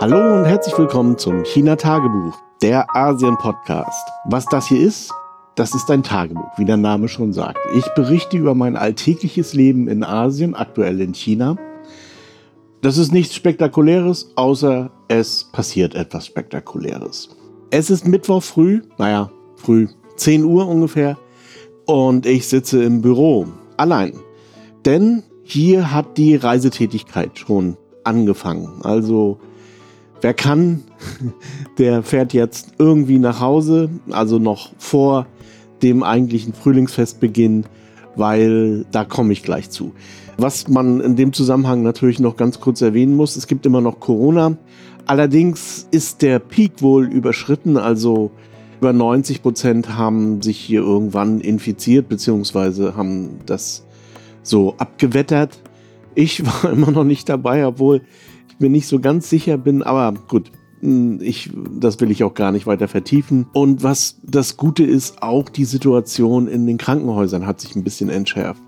Hallo und herzlich willkommen zum China Tagebuch, der Asien Podcast. Was das hier ist, das ist ein Tagebuch, wie der Name schon sagt. Ich berichte über mein alltägliches Leben in Asien, aktuell in China. Das ist nichts Spektakuläres, außer es passiert etwas Spektakuläres. Es ist Mittwoch früh, naja, früh, 10 Uhr ungefähr, und ich sitze im Büro, allein. Denn hier hat die Reisetätigkeit schon angefangen. Also wer kann, der fährt jetzt irgendwie nach Hause, also noch vor dem eigentlichen Frühlingsfestbeginn, weil da komme ich gleich zu. Was man in dem Zusammenhang natürlich noch ganz kurz erwähnen muss, es gibt immer noch Corona. Allerdings ist der Peak wohl überschritten, also über 90 Prozent haben sich hier irgendwann infiziert, beziehungsweise haben das so abgewettert. Ich war immer noch nicht dabei, obwohl mir nicht so ganz sicher bin, aber gut, hm, ich, das will ich auch gar nicht weiter vertiefen. Und was das Gute ist, auch die Situation in den Krankenhäusern hat sich ein bisschen entschärft.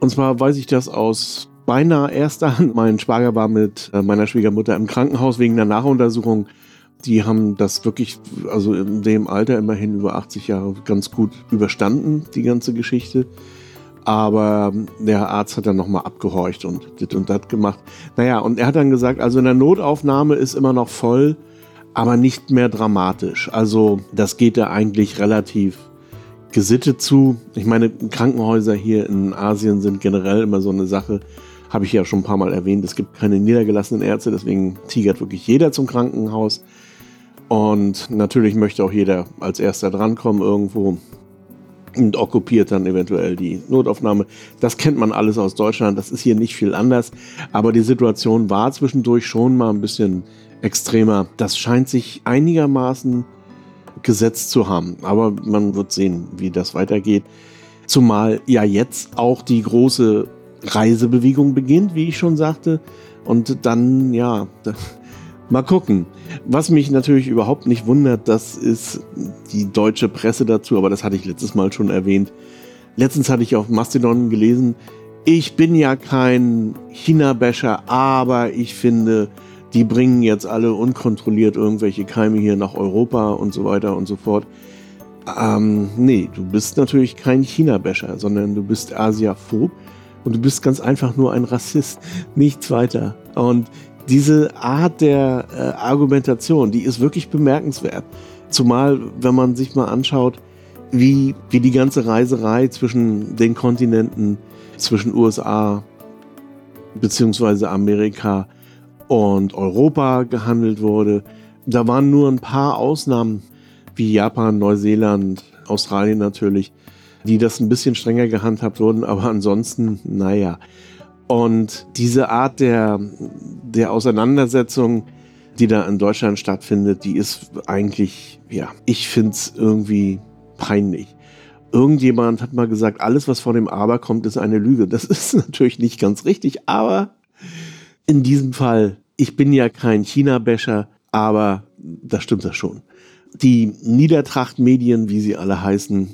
Und zwar weiß ich das aus beinahe erster Hand. Mein Schwager war mit äh, meiner Schwiegermutter im Krankenhaus wegen der Nachuntersuchung. Die haben das wirklich, also in dem Alter immerhin über 80 Jahre ganz gut überstanden, die ganze Geschichte. Aber der Arzt hat dann nochmal abgehorcht und dit und dat gemacht. Naja, und er hat dann gesagt, also in der Notaufnahme ist immer noch voll, aber nicht mehr dramatisch. Also das geht da eigentlich relativ gesittet zu. Ich meine, Krankenhäuser hier in Asien sind generell immer so eine Sache. Habe ich ja schon ein paar Mal erwähnt. Es gibt keine niedergelassenen Ärzte, deswegen tigert wirklich jeder zum Krankenhaus. Und natürlich möchte auch jeder als erster drankommen irgendwo und okkupiert dann eventuell die Notaufnahme. Das kennt man alles aus Deutschland, das ist hier nicht viel anders, aber die Situation war zwischendurch schon mal ein bisschen extremer. Das scheint sich einigermaßen gesetzt zu haben, aber man wird sehen, wie das weitergeht. Zumal ja jetzt auch die große Reisebewegung beginnt, wie ich schon sagte. Und dann, ja, Mal gucken. Was mich natürlich überhaupt nicht wundert, das ist die deutsche Presse dazu, aber das hatte ich letztes Mal schon erwähnt. Letztens hatte ich auf Mastodon gelesen, ich bin ja kein China-Basher, aber ich finde, die bringen jetzt alle unkontrolliert irgendwelche Keime hier nach Europa und so weiter und so fort. Ähm, nee, du bist natürlich kein China-Basher, sondern du bist Asiaphob und du bist ganz einfach nur ein Rassist. Nichts weiter. Und diese Art der äh, Argumentation, die ist wirklich bemerkenswert. Zumal, wenn man sich mal anschaut, wie, wie die ganze Reiserei zwischen den Kontinenten, zwischen USA bzw. Amerika und Europa gehandelt wurde. Da waren nur ein paar Ausnahmen, wie Japan, Neuseeland, Australien natürlich, die das ein bisschen strenger gehandhabt wurden, aber ansonsten, naja. Und diese Art der, der Auseinandersetzung, die da in Deutschland stattfindet, die ist eigentlich, ja, ich finde es irgendwie peinlich. Irgendjemand hat mal gesagt, alles, was vor dem Aber kommt, ist eine Lüge. Das ist natürlich nicht ganz richtig, aber in diesem Fall, ich bin ja kein China-Bäscher, aber da stimmt das schon. Die Niedertracht-Medien, wie sie alle heißen,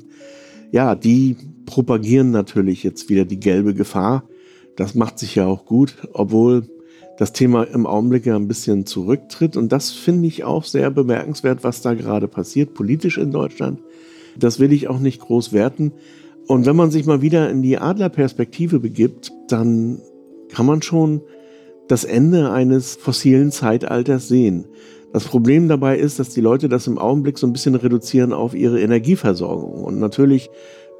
ja, die propagieren natürlich jetzt wieder die gelbe Gefahr. Das macht sich ja auch gut, obwohl das Thema im Augenblick ja ein bisschen zurücktritt. Und das finde ich auch sehr bemerkenswert, was da gerade passiert, politisch in Deutschland. Das will ich auch nicht groß werten. Und wenn man sich mal wieder in die Adlerperspektive begibt, dann kann man schon das Ende eines fossilen Zeitalters sehen. Das Problem dabei ist, dass die Leute das im Augenblick so ein bisschen reduzieren auf ihre Energieversorgung. Und natürlich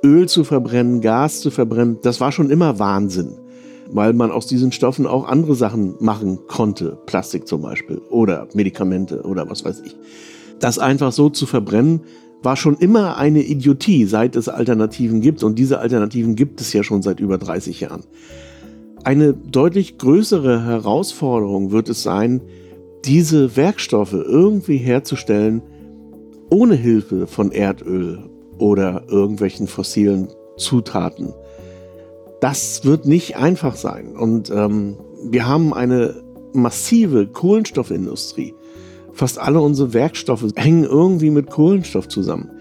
Öl zu verbrennen, Gas zu verbrennen, das war schon immer Wahnsinn weil man aus diesen Stoffen auch andere Sachen machen konnte, Plastik zum Beispiel oder Medikamente oder was weiß ich. Das einfach so zu verbrennen, war schon immer eine Idiotie, seit es Alternativen gibt. Und diese Alternativen gibt es ja schon seit über 30 Jahren. Eine deutlich größere Herausforderung wird es sein, diese Werkstoffe irgendwie herzustellen, ohne Hilfe von Erdöl oder irgendwelchen fossilen Zutaten das wird nicht einfach sein. Und ähm, wir haben eine massive Kohlenstoffindustrie. Fast alle unsere Werkstoffe hängen irgendwie mit Kohlenstoff zusammen.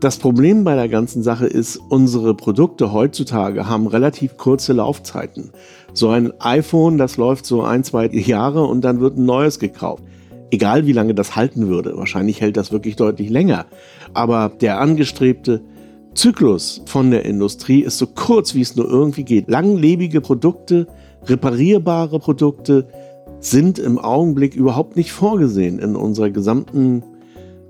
Das Problem bei der ganzen Sache ist, unsere Produkte heutzutage haben relativ kurze Laufzeiten. So ein iPhone, das läuft so ein, zwei Jahre und dann wird ein neues gekauft. Egal wie lange das halten würde. Wahrscheinlich hält das wirklich deutlich länger. Aber der angestrebte Zyklus von der Industrie ist so kurz, wie es nur irgendwie geht. Langlebige Produkte, reparierbare Produkte sind im Augenblick überhaupt nicht vorgesehen in unserer gesamten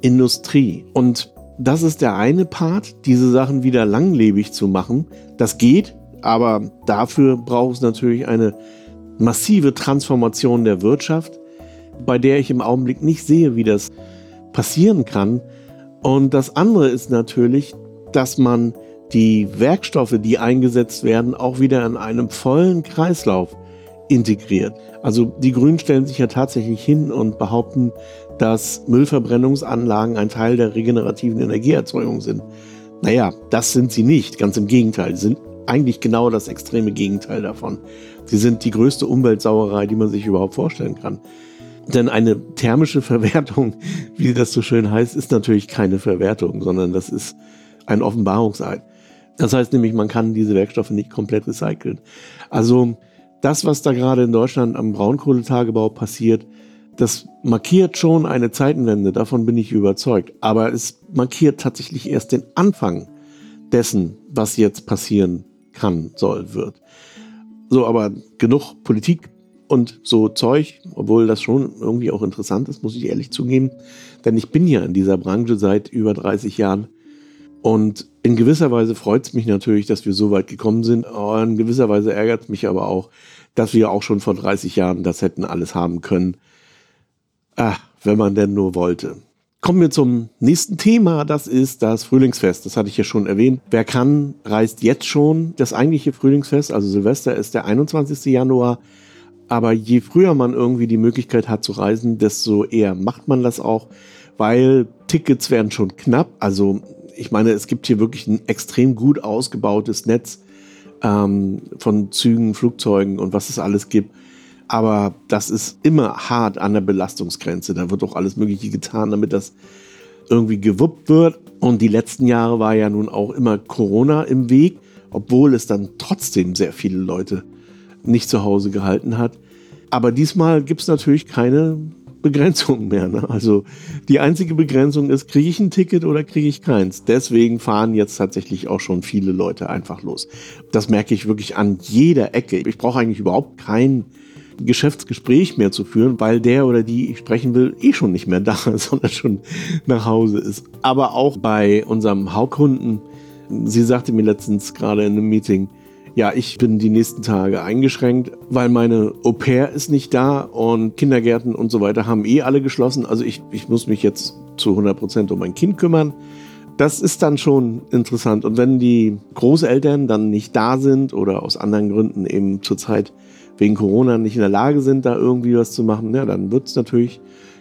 Industrie. Und das ist der eine Part, diese Sachen wieder langlebig zu machen. Das geht, aber dafür braucht es natürlich eine massive Transformation der Wirtschaft, bei der ich im Augenblick nicht sehe, wie das passieren kann. Und das andere ist natürlich, dass man die Werkstoffe, die eingesetzt werden, auch wieder in einem vollen Kreislauf integriert. Also die Grünen stellen sich ja tatsächlich hin und behaupten, dass Müllverbrennungsanlagen ein Teil der regenerativen Energieerzeugung sind. Naja, das sind sie nicht, ganz im Gegenteil. Sie sind eigentlich genau das extreme Gegenteil davon. Sie sind die größte Umweltsauerei, die man sich überhaupt vorstellen kann. Denn eine thermische Verwertung, wie das so schön heißt, ist natürlich keine Verwertung, sondern das ist ein Offenbarungseid. Das heißt nämlich, man kann diese Werkstoffe nicht komplett recyceln. Also das, was da gerade in Deutschland am Braunkohletagebau passiert, das markiert schon eine Zeitenwende, davon bin ich überzeugt. Aber es markiert tatsächlich erst den Anfang dessen, was jetzt passieren kann, soll, wird. So, aber genug Politik und so Zeug, obwohl das schon irgendwie auch interessant ist, muss ich ehrlich zugeben. Denn ich bin ja in dieser Branche seit über 30 Jahren. Und in gewisser Weise freut es mich natürlich, dass wir so weit gekommen sind. In gewisser Weise ärgert es mich aber auch, dass wir auch schon vor 30 Jahren das hätten alles haben können. Ah, wenn man denn nur wollte. Kommen wir zum nächsten Thema, das ist das Frühlingsfest. Das hatte ich ja schon erwähnt. Wer kann, reist jetzt schon. Das eigentliche Frühlingsfest, also Silvester, ist der 21. Januar. Aber je früher man irgendwie die Möglichkeit hat zu reisen, desto eher macht man das auch, weil Tickets werden schon knapp. Also ich meine, es gibt hier wirklich ein extrem gut ausgebautes Netz ähm, von Zügen, Flugzeugen und was es alles gibt. Aber das ist immer hart an der Belastungsgrenze. Da wird auch alles Mögliche getan, damit das irgendwie gewuppt wird. Und die letzten Jahre war ja nun auch immer Corona im Weg, obwohl es dann trotzdem sehr viele Leute nicht zu Hause gehalten hat. Aber diesmal gibt es natürlich keine Begrenzung mehr. Ne? Also die einzige Begrenzung ist, kriege ich ein Ticket oder kriege ich keins. Deswegen fahren jetzt tatsächlich auch schon viele Leute einfach los. Das merke ich wirklich an jeder Ecke. Ich brauche eigentlich überhaupt kein Geschäftsgespräch mehr zu führen, weil der oder die ich sprechen will, eh schon nicht mehr da, sondern schon nach Hause ist. Aber auch bei unserem Hauptkunden, sie sagte mir letztens gerade in einem Meeting, ja, ich bin die nächsten Tage eingeschränkt, weil meine Au pair ist nicht da und Kindergärten und so weiter haben eh alle geschlossen. Also ich, ich muss mich jetzt zu 100 Prozent um mein Kind kümmern. Das ist dann schon interessant. Und wenn die Großeltern dann nicht da sind oder aus anderen Gründen eben zurzeit wegen Corona nicht in der Lage sind, da irgendwie was zu machen, ja, dann wird es natürlich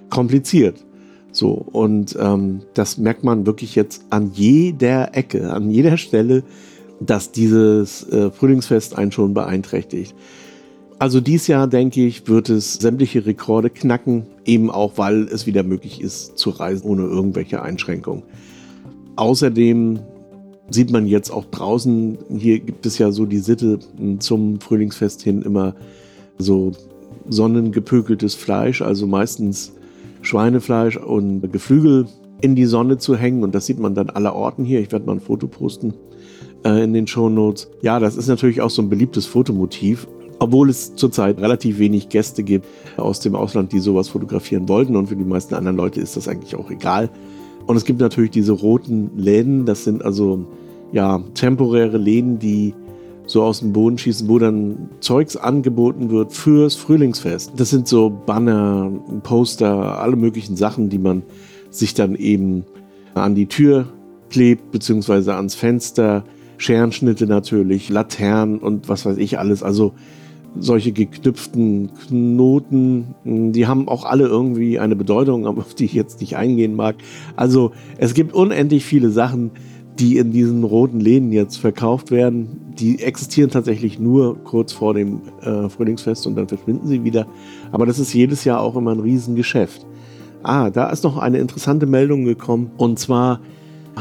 kompliziert. So, und ähm, das merkt man wirklich jetzt an jeder Ecke, an jeder Stelle, dass dieses äh, Frühlingsfest einen schon beeinträchtigt. Also dieses Jahr, denke ich, wird es sämtliche Rekorde knacken, eben auch, weil es wieder möglich ist zu reisen ohne irgendwelche Einschränkungen. Außerdem sieht man jetzt auch draußen, hier gibt es ja so die Sitte zum Frühlingsfest hin immer so sonnengepökeltes Fleisch, also meistens Schweinefleisch und Geflügel in die Sonne zu hängen und das sieht man dann aller Orten hier. Ich werde mal ein Foto posten äh, in den Show Notes. Ja, das ist natürlich auch so ein beliebtes Fotomotiv, obwohl es zurzeit relativ wenig Gäste gibt aus dem Ausland, die sowas fotografieren wollten und für die meisten anderen Leute ist das eigentlich auch egal. Und es gibt natürlich diese roten Läden, das sind also ja temporäre Läden, die so aus dem Boden schießen, wo dann Zeugs angeboten wird fürs Frühlingsfest. Das sind so Banner, Poster, alle möglichen Sachen, die man sich dann eben an die Tür klebt, beziehungsweise ans Fenster. Scherenschnitte natürlich, Laternen und was weiß ich alles. Also solche geknüpften Knoten, die haben auch alle irgendwie eine Bedeutung, auf die ich jetzt nicht eingehen mag. Also es gibt unendlich viele Sachen, die in diesen roten Läden jetzt verkauft werden. Die existieren tatsächlich nur kurz vor dem äh, Frühlingsfest und dann verschwinden sie wieder. Aber das ist jedes Jahr auch immer ein Riesengeschäft. Ah, da ist noch eine interessante Meldung gekommen. Und zwar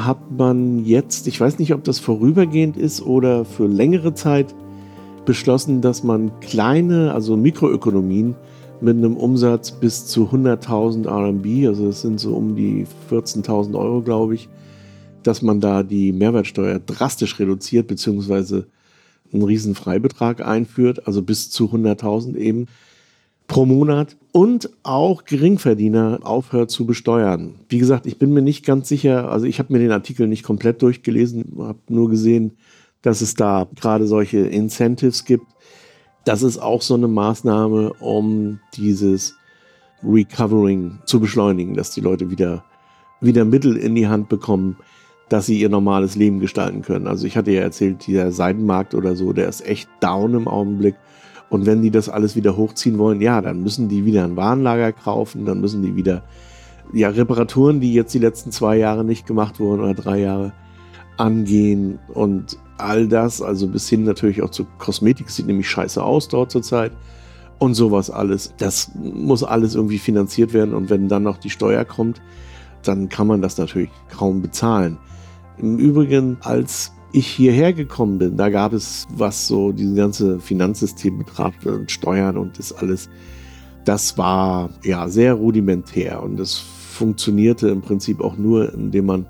hat man jetzt, ich weiß nicht, ob das vorübergehend ist oder für längere Zeit, beschlossen, dass man kleine, also Mikroökonomien mit einem Umsatz bis zu 100.000 RMB, also das sind so um die 14.000 Euro, glaube ich, dass man da die Mehrwertsteuer drastisch reduziert, beziehungsweise einen riesen Freibetrag einführt, also bis zu 100.000 eben pro Monat und auch Geringverdiener aufhört zu besteuern. Wie gesagt, ich bin mir nicht ganz sicher, also ich habe mir den Artikel nicht komplett durchgelesen, habe nur gesehen, dass es da gerade solche Incentives gibt. Das ist auch so eine Maßnahme, um dieses Recovering zu beschleunigen, dass die Leute wieder, wieder Mittel in die Hand bekommen, dass sie ihr normales Leben gestalten können. Also ich hatte ja erzählt, dieser Seidenmarkt oder so, der ist echt down im Augenblick. Und wenn die das alles wieder hochziehen wollen, ja, dann müssen die wieder ein Warenlager kaufen, dann müssen die wieder ja, Reparaturen, die jetzt die letzten zwei Jahre nicht gemacht wurden oder drei Jahre, angehen und all das, also bis hin natürlich auch zu Kosmetik, sieht nämlich scheiße aus dort zurzeit und sowas alles. Das muss alles irgendwie finanziert werden und wenn dann noch die Steuer kommt, dann kann man das natürlich kaum bezahlen. Im Übrigen, als ich hierher gekommen bin, da gab es, was so dieses ganze Finanzsystem betraf und Steuern und das alles, das war ja sehr rudimentär und das funktionierte im Prinzip auch nur, indem man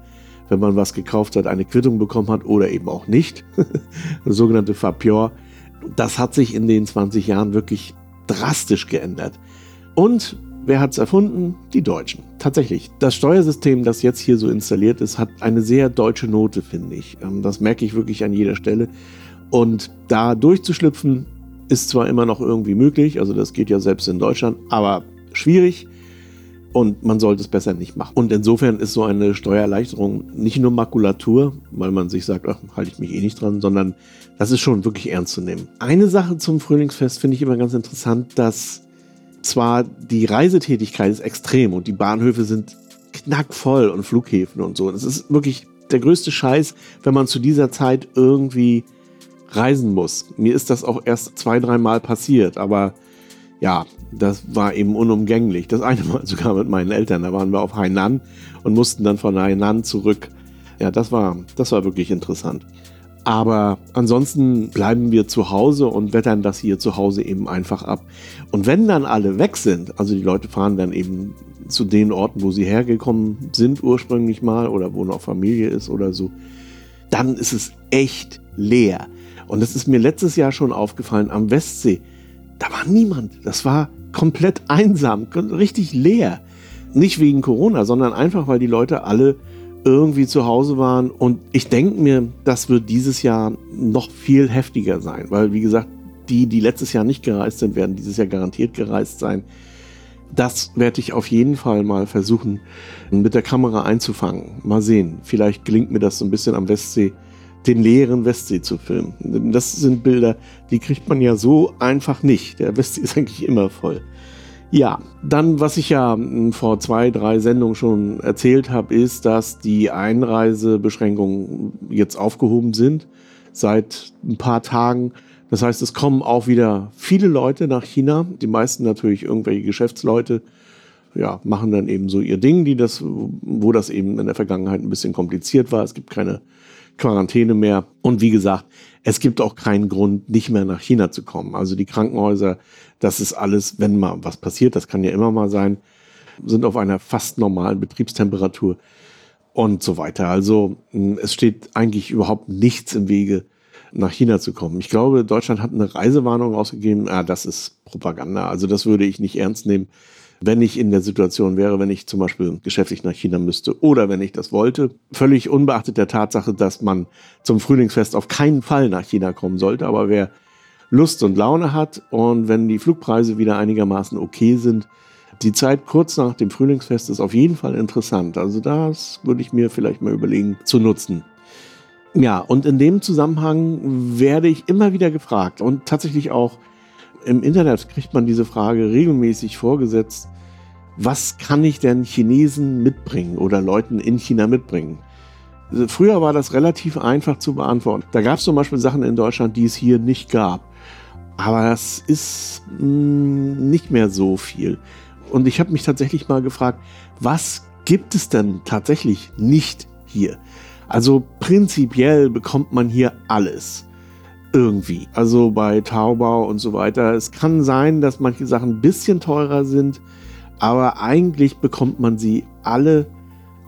wenn man was gekauft hat, eine Quittung bekommen hat oder eben auch nicht. das sogenannte Fapior. Das hat sich in den 20 Jahren wirklich drastisch geändert. Und wer hat es erfunden? Die Deutschen. Tatsächlich. Das Steuersystem, das jetzt hier so installiert ist, hat eine sehr deutsche Note, finde ich. Ähm, das merke ich wirklich an jeder Stelle. Und da durchzuschlüpfen, ist zwar immer noch irgendwie möglich, also das geht ja selbst in Deutschland, aber schwierig und man sollte es besser nicht machen. Und insofern ist so eine Steuererleichterung nicht nur Makulatur, weil man sich sagt, ach, halte ich mich eh nicht dran, sondern das ist schon wirklich ernst zu nehmen. Eine Sache zum Frühlingsfest finde ich immer ganz interessant, dass zwar die Reisetätigkeit ist extrem und die Bahnhöfe sind knackvoll und Flughäfen und so. Das ist wirklich der größte Scheiß, wenn man zu dieser Zeit irgendwie reisen muss. Mir ist das auch erst zwei, dreimal passiert, aber ja, das war eben unumgänglich. Das eine Mal sogar mit meinen Eltern. Da waren wir auf Hainan und mussten dann von Hainan zurück. Ja, das war, das war wirklich interessant. Aber ansonsten bleiben wir zu Hause und wettern das hier zu Hause eben einfach ab. Und wenn dann alle weg sind, also die Leute fahren dann eben zu den Orten, wo sie hergekommen sind ursprünglich mal oder wo noch Familie ist oder so, dann ist es echt leer. Und das ist mir letztes Jahr schon aufgefallen am Westsee da war niemand. Das war komplett einsam, richtig leer. Nicht wegen Corona, sondern einfach, weil die Leute alle irgendwie zu Hause waren. Und ich denke mir, das wird dieses Jahr noch viel heftiger sein, weil, wie gesagt, die, die letztes Jahr nicht gereist sind, werden dieses Jahr garantiert gereist sein. Das werde ich auf jeden Fall mal versuchen, mit der Kamera einzufangen. Mal sehen. Vielleicht gelingt mir das so ein bisschen am Westsee den leeren Westsee zu filmen. Das sind Bilder, die kriegt man ja so einfach nicht. Der Westsee ist eigentlich immer voll. Ja, dann, was ich ja hm, vor zwei, drei Sendungen schon erzählt habe, ist, dass die Einreisebeschränkungen jetzt aufgehoben sind seit ein paar Tagen. Das heißt, es kommen auch wieder viele Leute nach China, die meisten natürlich irgendwelche Geschäftsleute, ja, machen dann eben so ihr Ding, die das, wo das eben in der Vergangenheit ein bisschen kompliziert war. Es gibt keine Quarantäne mehr. Und wie gesagt, es gibt auch keinen Grund, nicht mehr nach China zu kommen. Also die Krankenhäuser, das ist alles, wenn mal was passiert, das kann ja immer mal sein, sind auf einer fast normalen Betriebstemperatur und so weiter. Also hm, es steht eigentlich überhaupt nichts im Wege, nach China zu kommen. Ich glaube, Deutschland hat eine Reisewarnung ausgegeben. Ah, das ist Propaganda. Also das würde ich nicht ernst nehmen wenn ich in der Situation wäre, wenn ich zum Beispiel geschäftlich nach China müsste oder wenn ich das wollte. Völlig unbeachtet der Tatsache, dass man zum Frühlingsfest auf keinen Fall nach China kommen sollte. Aber wer Lust und Laune hat und wenn die Flugpreise wieder einigermaßen okay sind, die Zeit kurz nach dem Frühlingsfest ist auf jeden Fall interessant. Also das würde ich mir vielleicht mal überlegen zu nutzen. Ja, und in dem Zusammenhang werde ich immer wieder gefragt und tatsächlich auch im Internet kriegt man diese Frage regelmäßig vorgesetzt, was kann ich denn Chinesen mitbringen oder Leuten in China mitbringen? Früher war das relativ einfach zu beantworten. Da gab es zum Beispiel Sachen in Deutschland, die es hier nicht gab. Aber das ist mh, hm, nicht mehr so viel. Und ich habe mich tatsächlich mal gefragt, was gibt es denn tatsächlich nicht hier? Also prinzipiell bekommt man hier alles Irgendwie. Also bei Taubau und so weiter. Es kann sein, dass manche Sachen ein bisschen teurer sind, aber eigentlich bekommt man sie alle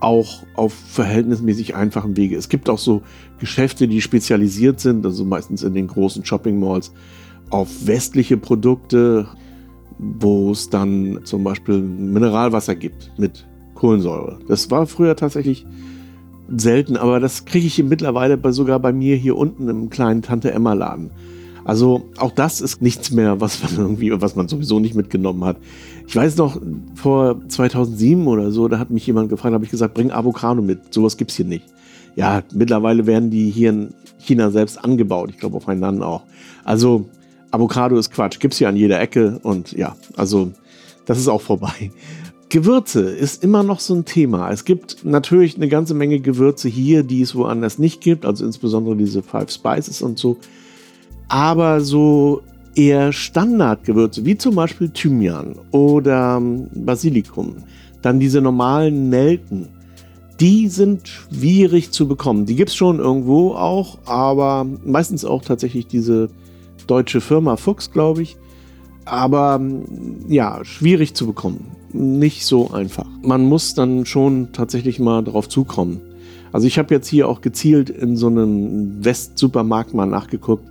auch auf verhältnismäßig einfachen Wege. Es gibt auch so Geschäfte, die spezialisiert sind, also meistens in den großen Shopping Malls, auf westliche Produkte, wo es dann zum Beispiel Mineralwasser gibt mit Kohlensäure. Das war früher tatsächlich selten, aber das kriege ich mittlerweile bei, sogar bei mir hier unten im kleinen Tante Emma Laden. Also auch das ist nichts mehr, was man irgendwie, was man sowieso nicht mitgenommen hat. Ich weiß noch, vor 2007 oder so, da hat mich jemand gefragt, habe ich gesagt, bring Avocado mit. Sowas gibt es hier nicht. Ja, mittlerweile werden die hier in China selbst angebaut. Ich glaube auf Hainan auch. Also Avocado ist Quatsch, gibt es hier an jeder Ecke und ja, also das ist auch vorbei. Gewürze ist immer noch so ein Thema. Es gibt natürlich eine ganze Menge Gewürze hier, die es woanders nicht gibt, also insbesondere diese Five Spices und so. Aber so eher Standardgewürze, wie zum Beispiel Thymian oder Basilikum, dann diese normalen Nelken, die sind schwierig zu bekommen. Die gibt es schon irgendwo auch, aber meistens auch tatsächlich diese deutsche Firma Fuchs, glaube ich. Aber ja, schwierig zu bekommen. Nicht so einfach. Man muss dann schon tatsächlich mal drauf zukommen. Also ich habe jetzt hier auch gezielt in so einem West-Supermarkt mal nachgeguckt.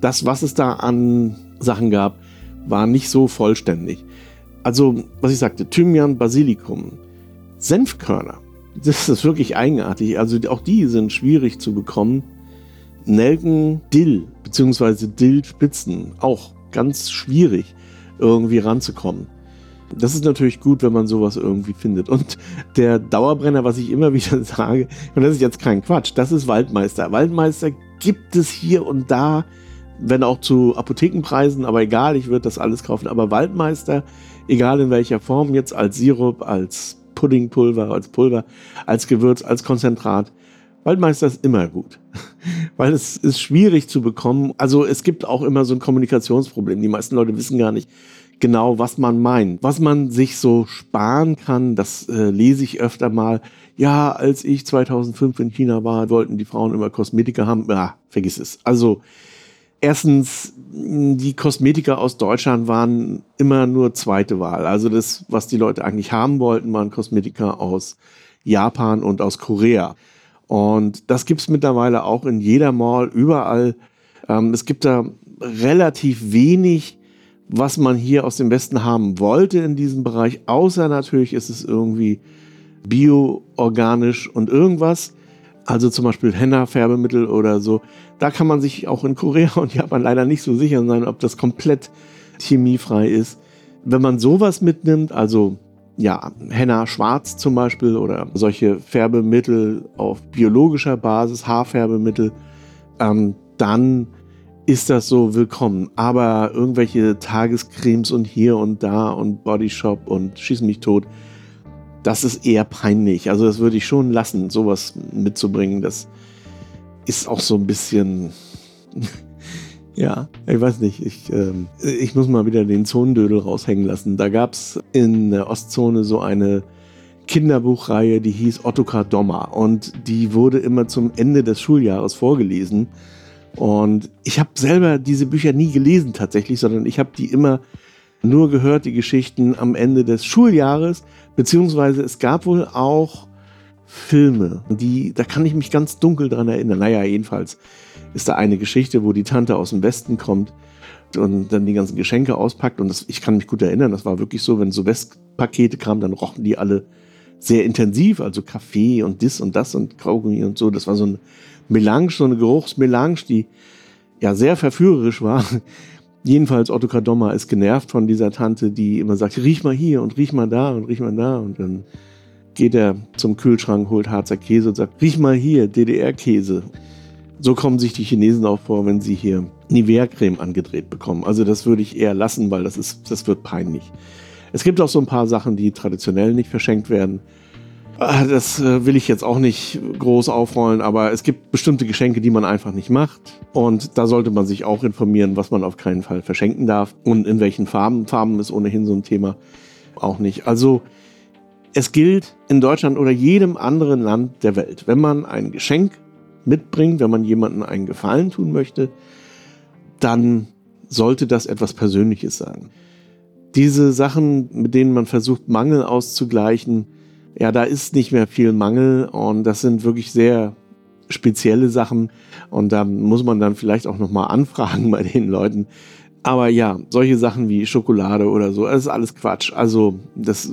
Das, was es da an Sachen gab, war nicht so vollständig. Also, was ich sagte, Thymian, Basilikum, Senfkörner. Das ist wirklich eigenartig. Also auch die sind schwierig zu bekommen. Nelken, Dill, beziehungsweise Dillspitzen, auch ganz schwierig irgendwie ranzukommen. Das ist natürlich gut, wenn man sowas irgendwie findet. Und der Dauerbrenner, was ich immer wieder sage, und das ist jetzt kein Quatsch, das ist Waldmeister. Waldmeister gibt es hier und da, wenn auch zu Apothekenpreisen, aber egal, ich würde das alles kaufen. Aber Waldmeister, egal in welcher Form, jetzt als Sirup, als Puddingpulver, als Pulver, als Gewürz, als Konzentrat, Waldmeister ist immer gut, weil es ist schwierig zu bekommen. Also es gibt auch immer so ein Kommunikationsproblem. Die meisten Leute wissen gar nicht genau, was man meint. Was man sich so sparen kann, das äh, lese ich öfter mal. Ja, als ich 2005 in China war, wollten die Frauen immer Kosmetika haben. Ja, vergiss es. Also erstens, die Kosmetika aus Deutschland waren immer nur zweite Wahl. Also das, was die Leute eigentlich haben wollten, waren Kosmetika aus Japan und aus Korea. Und das gibt es mittlerweile auch in jeder Mall, überall. Ähm, es gibt da relativ wenig, was man hier aus dem Westen haben wollte in diesem Bereich, außer natürlich ist es irgendwie bio-organisch und irgendwas. Also zum Beispiel Henna-Färbemittel oder so. Da kann man sich auch in Korea und Japan leider nicht so sicher sein, ob das komplett chemiefrei ist. Wenn man sowas mitnimmt, also ja, Henna Schwarz zum Beispiel oder solche Färbemittel auf biologischer Basis, Haarfärbemittel, ähm, dann ist das so willkommen. Aber irgendwelche Tagescremes und hier und da und Bodyshop und schieß mich tot, das ist eher peinlich. Also das würde ich schon lassen, sowas mitzubringen. Das ist auch so ein bisschen ja, ich weiß nicht. Ich, ähm, ich muss mal wieder den Zonendödel raushängen lassen. Da gab es in der Ostzone so eine Kinderbuchreihe, die hieß Ottokar Dommer. Und die wurde immer zum Ende des Schuljahres vorgelesen. Und ich habe selber diese Bücher nie gelesen tatsächlich, sondern ich habe die immer nur gehört, die Geschichten am Ende des Schuljahres. Beziehungsweise es gab wohl auch Filme, die, da kann ich mich ganz dunkel dran erinnern. Naja, jedenfalls ist da eine Geschichte, wo die Tante aus dem Westen kommt und dann die ganzen Geschenke auspackt. Und das, ich kann mich gut erinnern, das war wirklich so, wenn so Westpakete kamen, dann rochen die alle sehr intensiv, also Kaffee und das und das und Kaugummi und so. Das war so eine Melange, so eine Geruchsmelange, die ja sehr verführerisch war. Jedenfalls Otto Kadommer ist genervt von dieser Tante, die immer sagt, riech mal hier und riech mal da und riech mal da. Und dann geht er zum Kühlschrank, holt Harzer Käse und sagt, riech mal hier, DDR-Käse. So kommen sich die Chinesen auch vor, wenn sie hier Nivea-Creme angedreht bekommen. Also das würde ich eher lassen, weil das, ist, das wird peinlich. Es gibt auch so ein paar Sachen, die traditionell nicht verschenkt werden. Ah, das äh, will ich jetzt auch nicht groß aufrollen, aber es gibt bestimmte Geschenke, die man einfach nicht macht. Und da sollte man sich auch informieren, was man auf keinen Fall verschenken darf und in welchen Farben. Farben ist ohnehin so ein Thema auch nicht. Also es gilt in Deutschland oder jedem anderen Land der Welt, wenn man ein Geschenk mitbringt, wenn man jemandem einen Gefallen tun möchte, dann sollte das etwas Persönliches sein. Diese Sachen, mit denen man versucht, Mangel auszugleichen, ja, da ist nicht mehr viel Mangel und das sind wirklich sehr spezielle Sachen und da muss man dann vielleicht auch nochmal anfragen bei den Leuten. Aber ja, solche Sachen wie Schokolade oder so, das ist alles Quatsch. Also das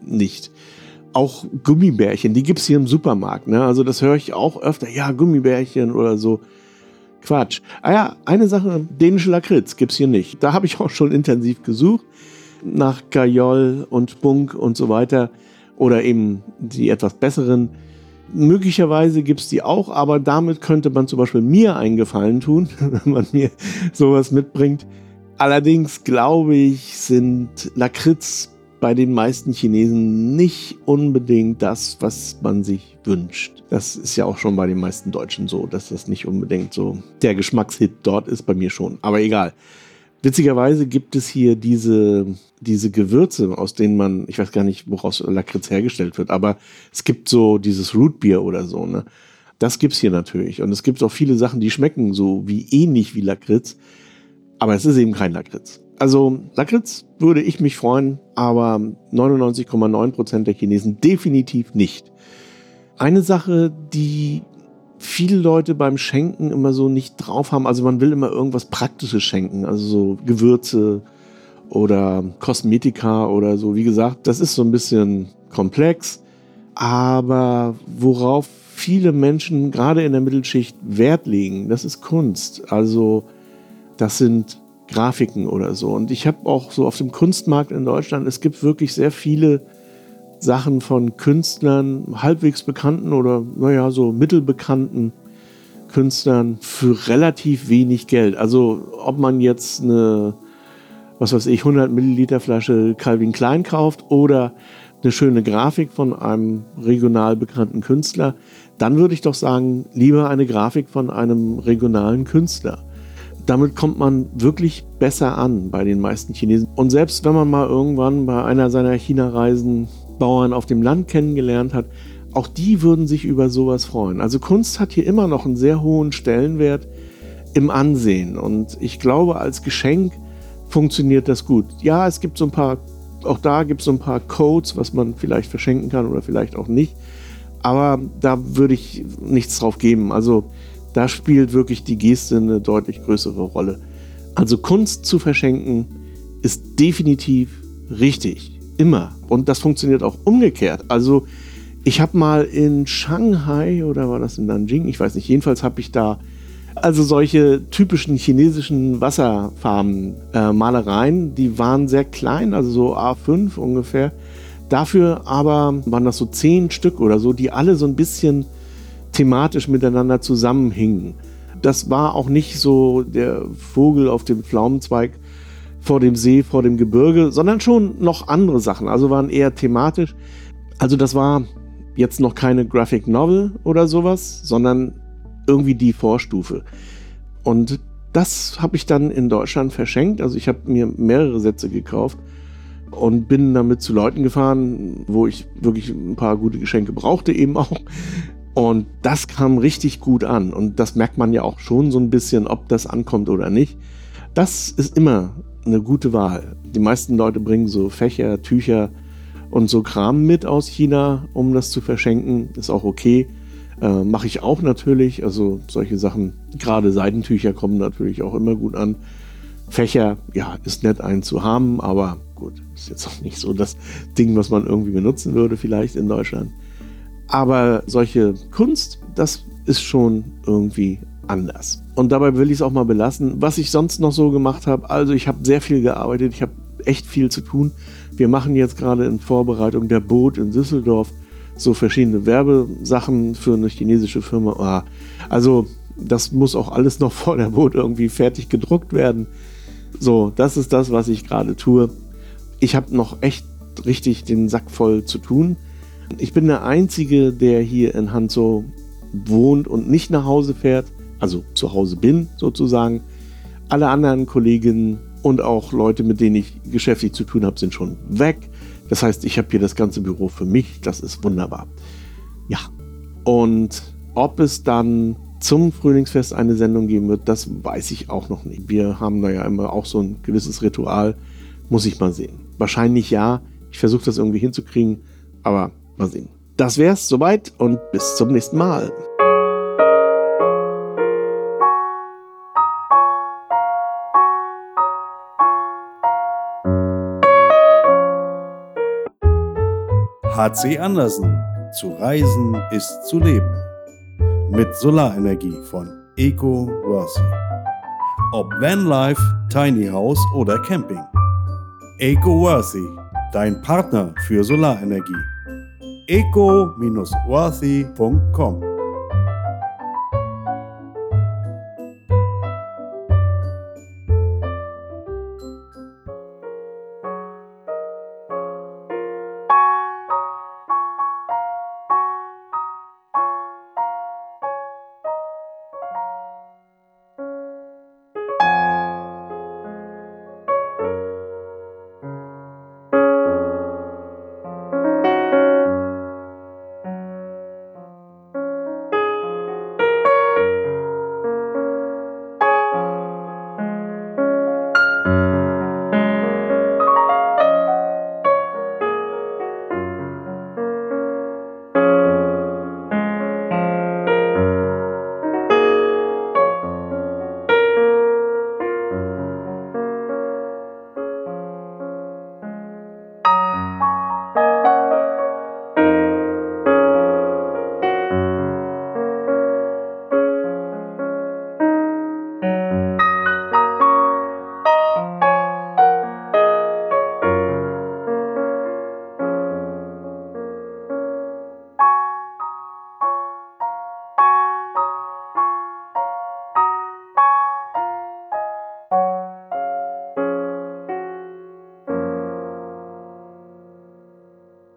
nicht. Auch Gummibärchen, die gibt es hier im Supermarkt. Ne? Also das höre ich auch öfter. Ja, Gummibärchen oder so. Quatsch. Ah ja, eine Sache, dänische Lakritz gibt es hier nicht. Da habe ich auch schon intensiv gesucht nach Gajol und Bunk und so weiter. Oder eben die etwas besseren. Möglicherweise gibt es die auch, aber damit könnte man zum Beispiel mir einen Gefallen tun, wenn man mir sowas mitbringt. Allerdings glaube ich, sind Lakritz bei den meisten Chinesen nicht unbedingt das, was man sich wünscht. Das ist ja auch schon bei den meisten Deutschen so, dass das nicht unbedingt so der Geschmackshit dort ist, bei mir schon. Aber egal. Witzigerweise gibt es hier diese, diese Gewürze, aus denen man, ich weiß gar nicht, woraus Lakritz hergestellt wird, aber es gibt so dieses Rootbier oder so, ne? Das gibt's hier natürlich. Und es gibt auch viele Sachen, die schmecken so wie ähnlich wie Lakritz, aber es ist eben kein Lakritz. Also Lakritz würde ich mich freuen, aber 99,9% der Chinesen definitiv nicht. Eine Sache, die viele Leute beim Schenken immer so nicht drauf haben, also man will immer irgendwas Praktisches schenken, also so Gewürze oder Kosmetika oder so. Wie gesagt, das ist so ein bisschen komplex, aber worauf viele Menschen gerade in der Mittelschicht Wert legen, das ist Kunst. Also das sind Grafiken oder so. Und ich habe auch so auf dem Kunstmarkt in Deutschland, es gibt wirklich sehr viele Sachen von Künstlern, halbwegs bekannten oder naja, so mittelbekannten Künstlern für relativ wenig Geld. Also ob man jetzt eine, was weiß ich, 100 Milliliter Flasche Calvin Klein kauft oder eine schöne Grafik von einem regional bekannten Künstler, dann würde ich doch sagen, lieber eine Grafik von einem regionalen Künstler damit kommt man wirklich besser an bei den meisten Chinesen. Und selbst wenn man mal irgendwann bei einer seiner China-Reisen Bauern auf dem Land kennengelernt hat, auch die würden sich über sowas freuen. Also Kunst hat hier immer noch einen sehr hohen Stellenwert im Ansehen. Und ich glaube, als Geschenk funktioniert das gut. Ja, es gibt so ein paar, auch da gibt es so ein paar Codes, was man vielleicht verschenken kann oder vielleicht auch nicht. Aber da würde ich nichts drauf geben. Also da spielt wirklich die Geste eine deutlich größere Rolle. Also Kunst zu verschenken ist definitiv richtig. Immer. Und das funktioniert auch umgekehrt. Also ich habe mal in Shanghai oder war das in Nanjing? Ich weiß nicht. Jedenfalls habe ich da also solche typischen chinesischen Wasserfarben äh, die waren sehr klein, also so A5 ungefähr. Dafür aber waren das so zehn Stück oder so, die alle so ein bisschen thematisch miteinander zusammenhingen. Das war auch nicht so der Vogel auf dem Pflaumenzweig vor dem See, vor dem Gebirge, sondern schon noch andere Sachen. Also waren eher thematisch. Also das war jetzt noch keine Graphic Novel oder sowas, sondern irgendwie die Vorstufe. Und das habe ich dann in Deutschland verschenkt. Also ich habe mir mehrere Sätze gekauft und bin damit zu Leuten gefahren, wo ich wirklich ein paar gute Geschenke brauchte eben auch. Und das kam richtig gut an. Und das merkt man ja auch schon so ein bisschen, ob das ankommt oder nicht. Das ist immer eine gute Wahl. Die meisten Leute bringen so Fächer, Tücher und so Kram mit aus China, um das zu verschenken. Ist auch okay. Äh, Mache ich auch natürlich. Also solche Sachen, gerade Seidentücher kommen natürlich auch immer gut an. Fächer, ja, ist nett einen zu haben, aber gut, ist jetzt auch nicht so das Ding, was man irgendwie benutzen würde, vielleicht in Deutschland. Aber solche Kunst, das ist schon irgendwie anders. Und dabei will ich es auch mal belassen. Was ich sonst noch so gemacht habe, also ich habe sehr viel gearbeitet, ich habe echt viel zu tun. Wir machen jetzt gerade in Vorbereitung der Boot in Düsseldorf so verschiedene Werbesachen für eine chinesische Firma. Ah, also das muss auch alles noch vor der Boot irgendwie fertig gedruckt werden. So, das ist das, was ich gerade tue. Ich habe noch echt richtig den Sack voll zu tun. Ich bin der Einzige, der hier in Hanzo wohnt und nicht nach Hause fährt, also zu Hause bin sozusagen. Alle anderen Kolleginnen und auch Leute, mit denen ich geschäftlich zu tun habe, sind schon weg. Das heißt, ich habe hier das ganze Büro für mich. Das ist wunderbar. Ja. Und ob es dann zum Frühlingsfest eine Sendung geben wird, das weiß ich auch noch nicht. Wir haben da ja immer auch so ein gewisses Ritual. Muss ich mal sehen. Wahrscheinlich ja. Ich versuche das irgendwie hinzukriegen, aber mal sehen. Das wär's soweit und bis zum nächsten Mal. HC Andersen. Zu reisen ist zu leben. Mit Solarenergie von Eco Worthy. Ob Vanlife, Tiny House oder Camping. Eco Worthy, dein Partner für Solarenergie. eco-worthy.com